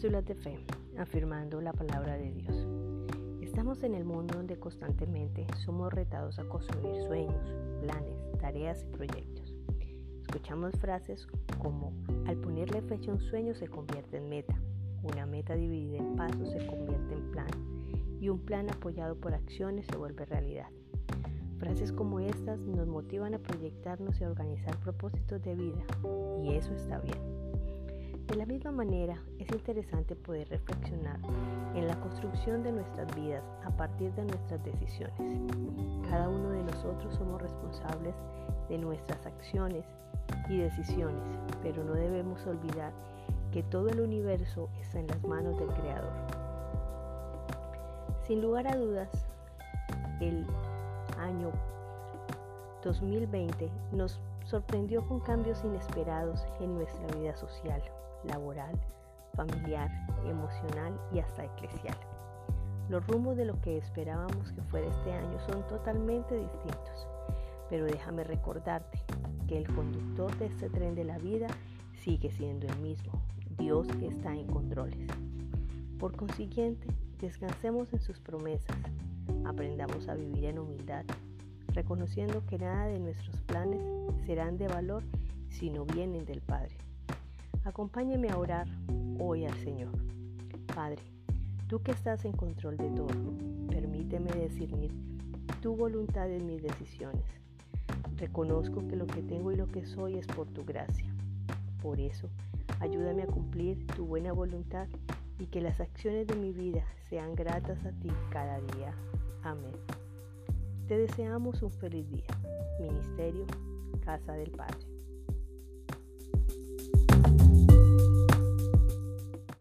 Cápsulas de fe, afirmando la palabra de Dios. Estamos en el mundo donde constantemente somos retados a construir sueños, planes, tareas y proyectos. Escuchamos frases como al ponerle fecha a un sueño se convierte en meta, una meta dividida en pasos se convierte en plan y un plan apoyado por acciones se vuelve realidad. Frases como estas nos motivan a proyectarnos y a organizar propósitos de vida y eso está bien. De la misma manera, es interesante poder reflexionar en la construcción de nuestras vidas a partir de nuestras decisiones. Cada uno de nosotros somos responsables de nuestras acciones y decisiones, pero no debemos olvidar que todo el universo está en las manos del Creador. Sin lugar a dudas, el año 2020 nos sorprendió con cambios inesperados en nuestra vida social laboral, familiar, emocional y hasta eclesial. Los rumbos de lo que esperábamos que fuera este año son totalmente distintos, pero déjame recordarte que el conductor de este tren de la vida sigue siendo el mismo. Dios está en controles. Por consiguiente, descansemos en sus promesas, aprendamos a vivir en humildad, reconociendo que nada de nuestros planes serán de valor si no vienen del Padre. Acompáñeme a orar hoy al Señor. Padre, tú que estás en control de todo, permíteme discernir tu voluntad en mis decisiones. Reconozco que lo que tengo y lo que soy es por tu gracia. Por eso, ayúdame a cumplir tu buena voluntad y que las acciones de mi vida sean gratas a ti cada día. Amén. Te deseamos un feliz día. Ministerio Casa del Padre.